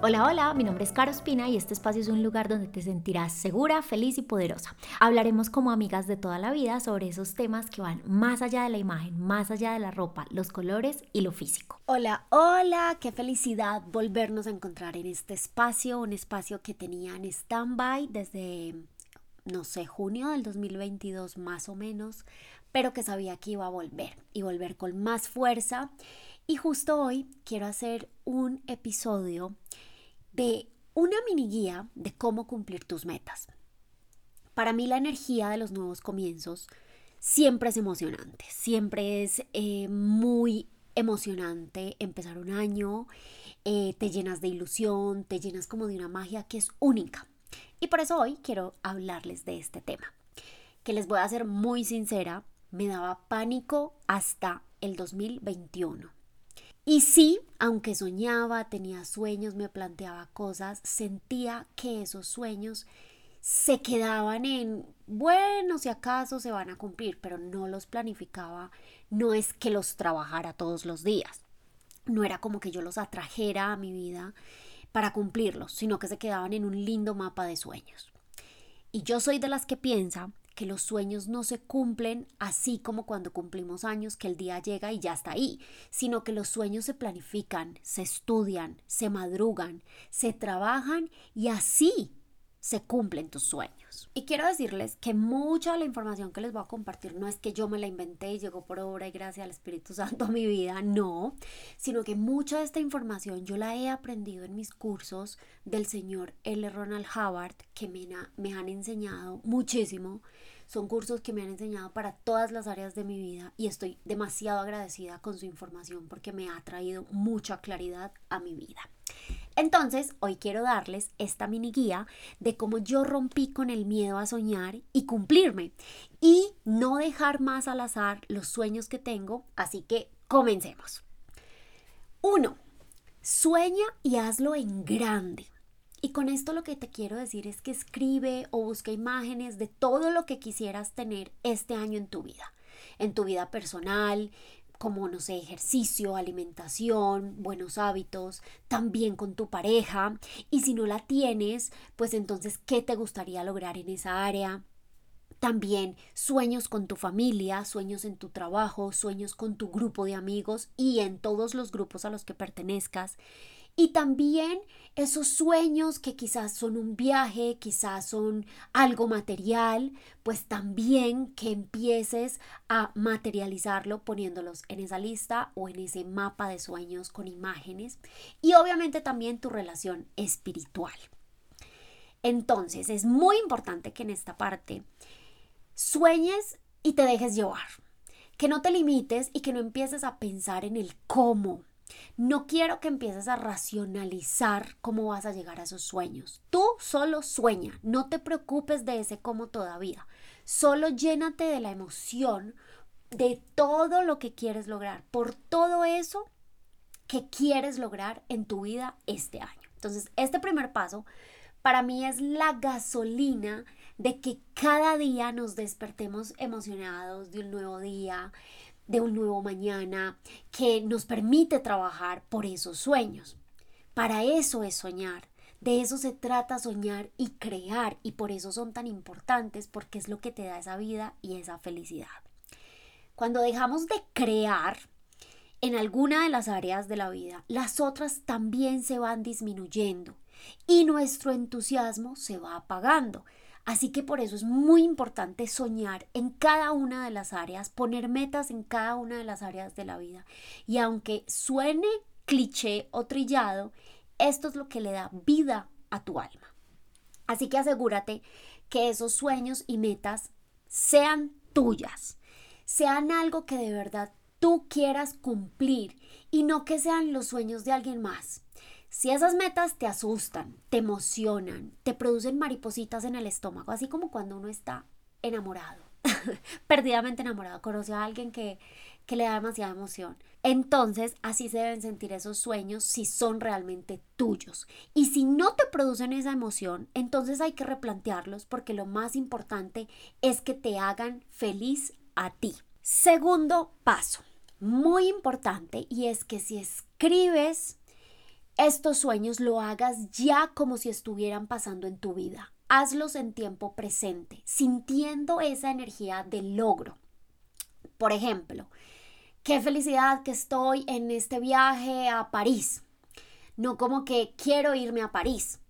Hola, hola, mi nombre es Caro Espina y este espacio es un lugar donde te sentirás segura, feliz y poderosa. Hablaremos como amigas de toda la vida sobre esos temas que van más allá de la imagen, más allá de la ropa, los colores y lo físico. Hola, hola, qué felicidad volvernos a encontrar en este espacio, un espacio que tenía en stand-by desde, no sé, junio del 2022 más o menos, pero que sabía que iba a volver y volver con más fuerza. Y justo hoy quiero hacer un episodio de una mini guía de cómo cumplir tus metas. Para mí la energía de los nuevos comienzos siempre es emocionante, siempre es eh, muy emocionante empezar un año, eh, te llenas de ilusión, te llenas como de una magia que es única. Y por eso hoy quiero hablarles de este tema, que les voy a ser muy sincera, me daba pánico hasta el 2021. Y sí, aunque soñaba, tenía sueños, me planteaba cosas, sentía que esos sueños se quedaban en, bueno, si acaso se van a cumplir, pero no los planificaba, no es que los trabajara todos los días, no era como que yo los atrajera a mi vida para cumplirlos, sino que se quedaban en un lindo mapa de sueños. Y yo soy de las que piensa que los sueños no se cumplen así como cuando cumplimos años, que el día llega y ya está ahí, sino que los sueños se planifican, se estudian, se madrugan, se trabajan y así se cumplen tus sueños. Y quiero decirles que mucha de la información que les voy a compartir no es que yo me la inventé y llegó por obra y gracias al Espíritu Santo a mi vida, no, sino que mucha de esta información yo la he aprendido en mis cursos del señor L. Ronald Howard, que me, me han enseñado muchísimo. Son cursos que me han enseñado para todas las áreas de mi vida y estoy demasiado agradecida con su información porque me ha traído mucha claridad a mi vida. Entonces, hoy quiero darles esta mini guía de cómo yo rompí con el miedo a soñar y cumplirme y no dejar más al azar los sueños que tengo, así que comencemos. 1. Sueña y hazlo en grande. Y con esto lo que te quiero decir es que escribe o busca imágenes de todo lo que quisieras tener este año en tu vida, en tu vida personal, como, no sé, ejercicio, alimentación, buenos hábitos, también con tu pareja. Y si no la tienes, pues entonces, ¿qué te gustaría lograr en esa área? También sueños con tu familia, sueños en tu trabajo, sueños con tu grupo de amigos y en todos los grupos a los que pertenezcas. Y también esos sueños que quizás son un viaje, quizás son algo material, pues también que empieces a materializarlo poniéndolos en esa lista o en ese mapa de sueños con imágenes. Y obviamente también tu relación espiritual. Entonces es muy importante que en esta parte sueñes y te dejes llevar. Que no te limites y que no empieces a pensar en el cómo, no quiero que empieces a racionalizar cómo vas a llegar a esos sueños. Tú solo sueña, no te preocupes de ese cómo todavía. Solo llénate de la emoción de todo lo que quieres lograr, por todo eso que quieres lograr en tu vida este año. Entonces, este primer paso para mí es la gasolina de que cada día nos despertemos emocionados de un nuevo día, de un nuevo mañana, que nos permite trabajar por esos sueños. Para eso es soñar. De eso se trata soñar y crear y por eso son tan importantes porque es lo que te da esa vida y esa felicidad. Cuando dejamos de crear en alguna de las áreas de la vida, las otras también se van disminuyendo y nuestro entusiasmo se va apagando. Así que por eso es muy importante soñar en cada una de las áreas, poner metas en cada una de las áreas de la vida. Y aunque suene cliché o trillado, esto es lo que le da vida a tu alma. Así que asegúrate que esos sueños y metas sean tuyas, sean algo que de verdad tú quieras cumplir y no que sean los sueños de alguien más. Si esas metas te asustan, te emocionan, te producen maripositas en el estómago, así como cuando uno está enamorado, perdidamente enamorado, conoce a alguien que, que le da demasiada emoción. Entonces, así se deben sentir esos sueños si son realmente tuyos. Y si no te producen esa emoción, entonces hay que replantearlos porque lo más importante es que te hagan feliz a ti. Segundo paso, muy importante, y es que si escribes estos sueños lo hagas ya como si estuvieran pasando en tu vida. Hazlos en tiempo presente, sintiendo esa energía del logro. Por ejemplo, qué felicidad que estoy en este viaje a París. No como que quiero irme a París.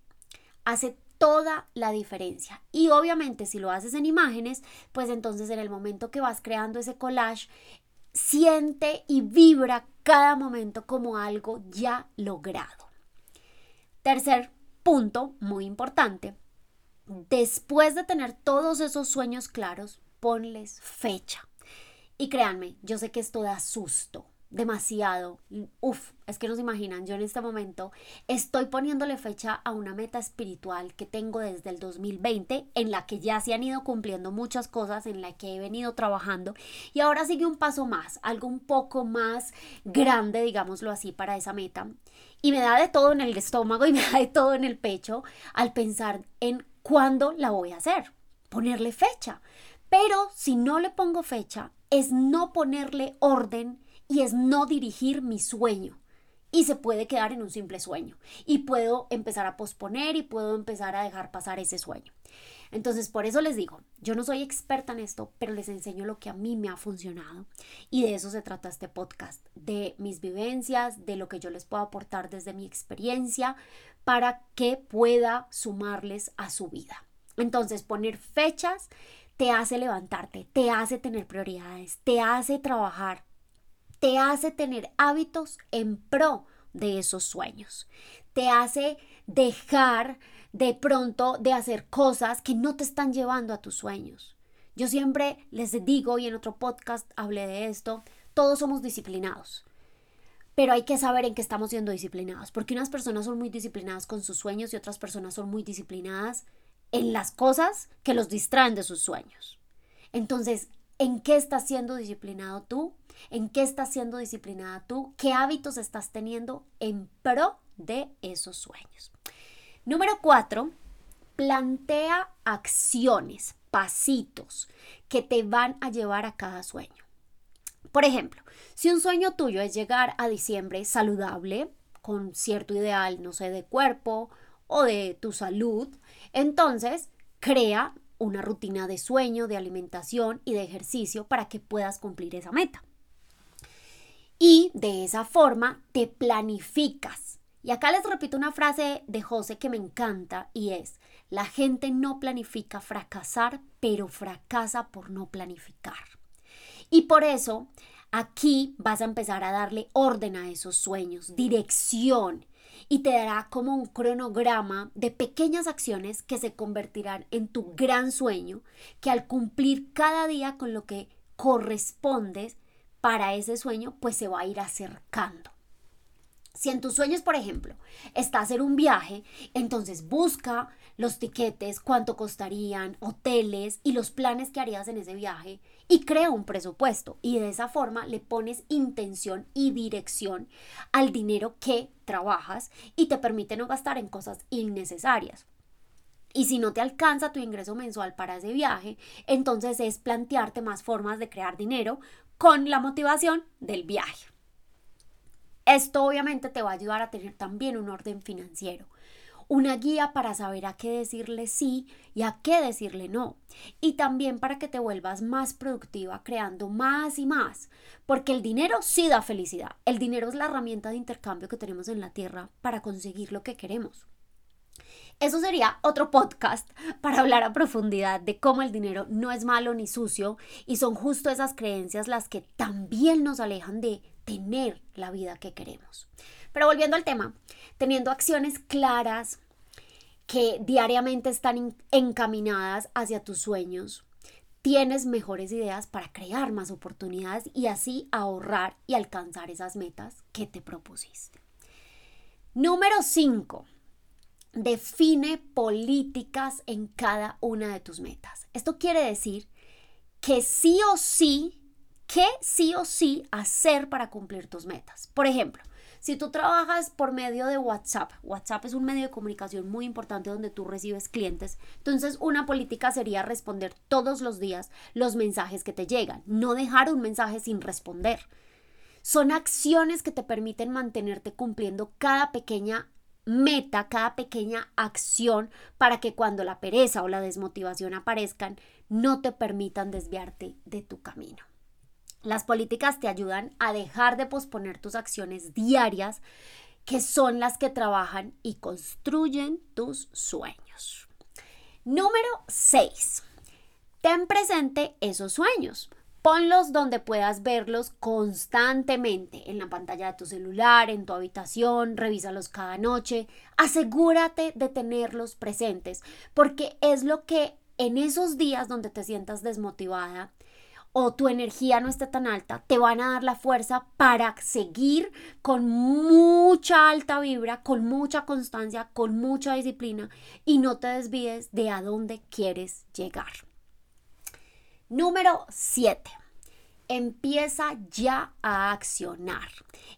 Hace toda la diferencia. Y obviamente si lo haces en imágenes, pues entonces en el momento que vas creando ese collage, siente y vibra cada momento como algo ya logrado. Tercer punto, muy importante, después de tener todos esos sueños claros, ponles fecha. Y créanme, yo sé que esto da susto, demasiado. Uf, es que no se imaginan, yo en este momento estoy poniéndole fecha a una meta espiritual que tengo desde el 2020, en la que ya se han ido cumpliendo muchas cosas, en la que he venido trabajando y ahora sigue un paso más, algo un poco más grande, digámoslo así, para esa meta. Y me da de todo en el estómago y me da de todo en el pecho al pensar en cuándo la voy a hacer, ponerle fecha. Pero si no le pongo fecha, es no ponerle orden y es no dirigir mi sueño. Y se puede quedar en un simple sueño. Y puedo empezar a posponer y puedo empezar a dejar pasar ese sueño. Entonces, por eso les digo, yo no soy experta en esto, pero les enseño lo que a mí me ha funcionado. Y de eso se trata este podcast, de mis vivencias, de lo que yo les puedo aportar desde mi experiencia para que pueda sumarles a su vida. Entonces, poner fechas te hace levantarte, te hace tener prioridades, te hace trabajar te hace tener hábitos en pro de esos sueños. Te hace dejar de pronto de hacer cosas que no te están llevando a tus sueños. Yo siempre les digo, y en otro podcast hablé de esto, todos somos disciplinados. Pero hay que saber en qué estamos siendo disciplinados, porque unas personas son muy disciplinadas con sus sueños y otras personas son muy disciplinadas en las cosas que los distraen de sus sueños. Entonces, ¿en qué estás siendo disciplinado tú? en qué estás siendo disciplinada tú, qué hábitos estás teniendo en pro de esos sueños. Número cuatro, plantea acciones, pasitos que te van a llevar a cada sueño. Por ejemplo, si un sueño tuyo es llegar a diciembre saludable, con cierto ideal, no sé, de cuerpo o de tu salud, entonces crea una rutina de sueño, de alimentación y de ejercicio para que puedas cumplir esa meta. Y de esa forma te planificas. Y acá les repito una frase de José que me encanta y es, la gente no planifica fracasar, pero fracasa por no planificar. Y por eso aquí vas a empezar a darle orden a esos sueños, dirección, y te dará como un cronograma de pequeñas acciones que se convertirán en tu gran sueño, que al cumplir cada día con lo que corresponde, para ese sueño, pues se va a ir acercando. Si en tus sueños, por ejemplo, está hacer un viaje, entonces busca los tiquetes, cuánto costarían, hoteles y los planes que harías en ese viaje y crea un presupuesto y de esa forma le pones intención y dirección al dinero que trabajas y te permite no gastar en cosas innecesarias. Y si no te alcanza tu ingreso mensual para ese viaje, entonces es plantearte más formas de crear dinero con la motivación del viaje. Esto obviamente te va a ayudar a tener también un orden financiero, una guía para saber a qué decirle sí y a qué decirle no, y también para que te vuelvas más productiva creando más y más, porque el dinero sí da felicidad, el dinero es la herramienta de intercambio que tenemos en la tierra para conseguir lo que queremos. Eso sería otro podcast para hablar a profundidad de cómo el dinero no es malo ni sucio y son justo esas creencias las que también nos alejan de tener la vida que queremos. Pero volviendo al tema, teniendo acciones claras que diariamente están encaminadas hacia tus sueños, tienes mejores ideas para crear más oportunidades y así ahorrar y alcanzar esas metas que te propusiste. Número 5 define políticas en cada una de tus metas. Esto quiere decir que sí o sí, que sí o sí hacer para cumplir tus metas. Por ejemplo, si tú trabajas por medio de WhatsApp, WhatsApp es un medio de comunicación muy importante donde tú recibes clientes, entonces una política sería responder todos los días los mensajes que te llegan, no dejar un mensaje sin responder. Son acciones que te permiten mantenerte cumpliendo cada pequeña meta, cada pequeña acción para que cuando la pereza o la desmotivación aparezcan, no te permitan desviarte de tu camino. Las políticas te ayudan a dejar de posponer tus acciones diarias, que son las que trabajan y construyen tus sueños. Número 6. Ten presente esos sueños. Ponlos donde puedas verlos constantemente, en la pantalla de tu celular, en tu habitación, revísalos cada noche. Asegúrate de tenerlos presentes, porque es lo que en esos días donde te sientas desmotivada o tu energía no esté tan alta, te van a dar la fuerza para seguir con mucha alta vibra, con mucha constancia, con mucha disciplina y no te desvíes de a dónde quieres llegar. Número 7. Empieza ya a accionar.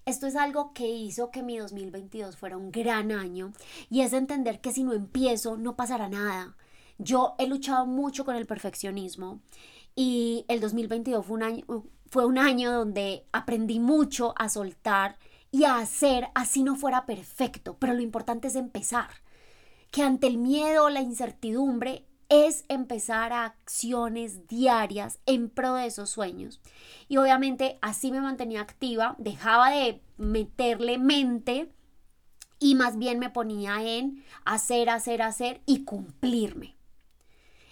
Esto es algo que hizo que mi 2022 fuera un gran año y es entender que si no empiezo no pasará nada. Yo he luchado mucho con el perfeccionismo y el 2022 fue un año, fue un año donde aprendí mucho a soltar y a hacer así no fuera perfecto, pero lo importante es empezar. Que ante el miedo, la incertidumbre, es empezar a acciones diarias en pro de esos sueños. Y obviamente así me mantenía activa, dejaba de meterle mente y más bien me ponía en hacer, hacer, hacer y cumplirme.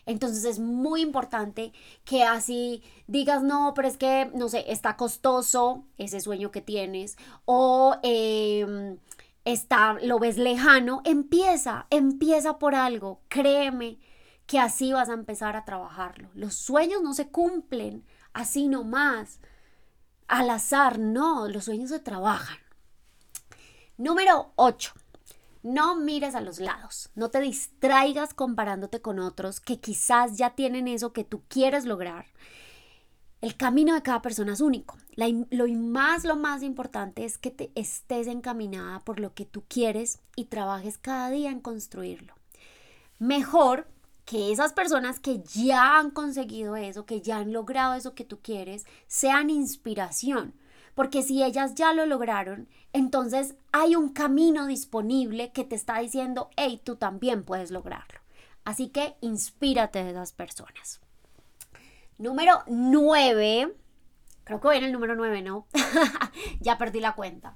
Entonces es muy importante que así digas, no, pero es que, no sé, está costoso ese sueño que tienes o em, está, lo ves lejano, empieza, empieza por algo, créeme que así vas a empezar a trabajarlo. Los sueños no se cumplen así nomás, al azar, no, los sueños se trabajan. Número 8. No mires a los lados, no te distraigas comparándote con otros que quizás ya tienen eso que tú quieres lograr. El camino de cada persona es único. lo más, lo más importante es que te estés encaminada por lo que tú quieres y trabajes cada día en construirlo. Mejor que esas personas que ya han conseguido eso, que ya han logrado eso que tú quieres, sean inspiración. Porque si ellas ya lo lograron, entonces hay un camino disponible que te está diciendo, hey, tú también puedes lograrlo. Así que inspírate de esas personas. Número 9. Creo que voy en el número 9, ¿no? ya perdí la cuenta.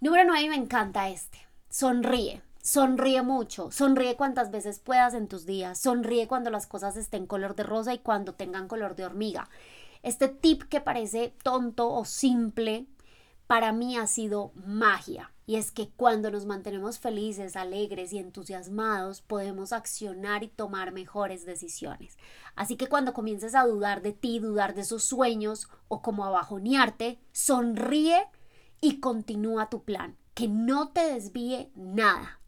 Número 9 me encanta este. Sonríe. Sonríe mucho, sonríe cuantas veces puedas en tus días, sonríe cuando las cosas estén color de rosa y cuando tengan color de hormiga. Este tip que parece tonto o simple, para mí ha sido magia. Y es que cuando nos mantenemos felices, alegres y entusiasmados, podemos accionar y tomar mejores decisiones. Así que cuando comiences a dudar de ti, dudar de esos sueños o como a bajonearte, sonríe y continúa tu plan. Que no te desvíe nada.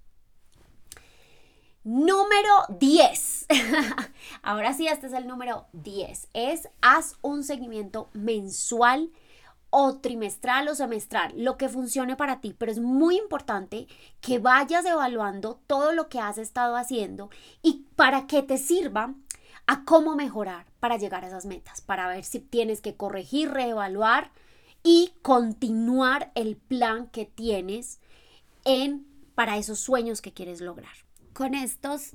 Número 10. Ahora sí, este es el número 10. Es haz un seguimiento mensual o trimestral o semestral, lo que funcione para ti, pero es muy importante que vayas evaluando todo lo que has estado haciendo y para que te sirva a cómo mejorar para llegar a esas metas, para ver si tienes que corregir, reevaluar y continuar el plan que tienes en para esos sueños que quieres lograr con estos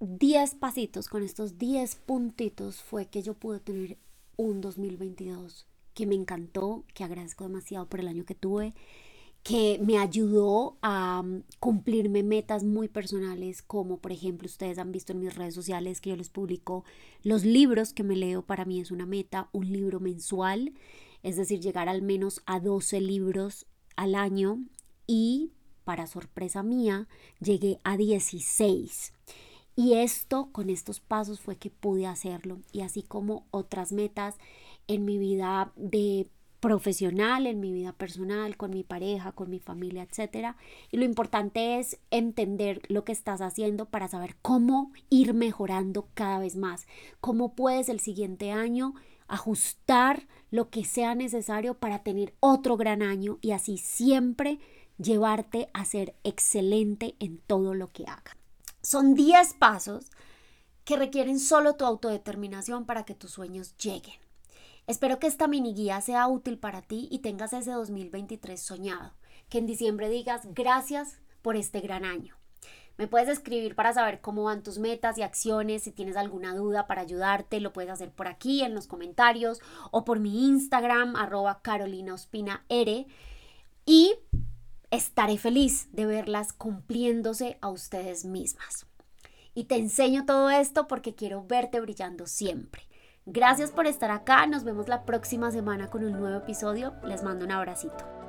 10 pasitos, con estos 10 puntitos fue que yo pude tener un 2022 que me encantó, que agradezco demasiado por el año que tuve, que me ayudó a mm, cumplirme metas muy personales, como por ejemplo ustedes han visto en mis redes sociales que yo les publico los libros que me leo, para mí es una meta, un libro mensual, es decir, llegar al menos a 12 libros al año y para sorpresa mía, llegué a 16. Y esto, con estos pasos, fue que pude hacerlo. Y así como otras metas en mi vida de profesional, en mi vida personal, con mi pareja, con mi familia, etc. Y lo importante es entender lo que estás haciendo para saber cómo ir mejorando cada vez más. Cómo puedes el siguiente año ajustar lo que sea necesario para tener otro gran año y así siempre llevarte a ser excelente en todo lo que haga. Son 10 pasos que requieren solo tu autodeterminación para que tus sueños lleguen. Espero que esta mini guía sea útil para ti y tengas ese 2023 soñado. Que en diciembre digas gracias por este gran año. Me puedes escribir para saber cómo van tus metas y acciones. Si tienes alguna duda para ayudarte, lo puedes hacer por aquí en los comentarios o por mi Instagram, arroba Carolina Ospina R. Y estaré feliz de verlas cumpliéndose a ustedes mismas. Y te enseño todo esto porque quiero verte brillando siempre. Gracias por estar acá. Nos vemos la próxima semana con un nuevo episodio. Les mando un abracito.